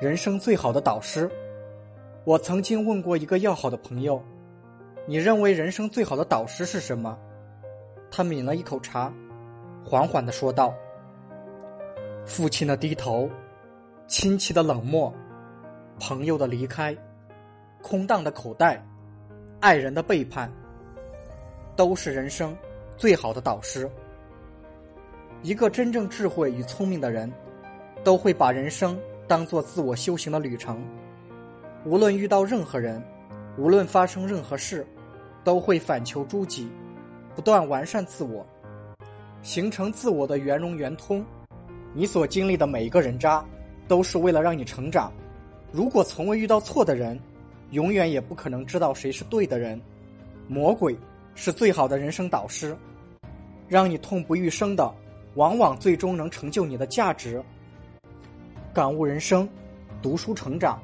人生最好的导师。我曾经问过一个要好的朋友：“你认为人生最好的导师是什么？”他抿了一口茶，缓缓的说道：“父亲的低头，亲戚的冷漠，朋友的离开，空荡的口袋，爱人的背叛，都是人生最好的导师。一个真正智慧与聪明的人，都会把人生。”当做自我修行的旅程，无论遇到任何人，无论发生任何事，都会反求诸己，不断完善自我，形成自我的圆融圆通。你所经历的每一个人渣，都是为了让你成长。如果从未遇到错的人，永远也不可能知道谁是对的人。魔鬼是最好的人生导师，让你痛不欲生的，往往最终能成就你的价值。感悟人生，读书成长。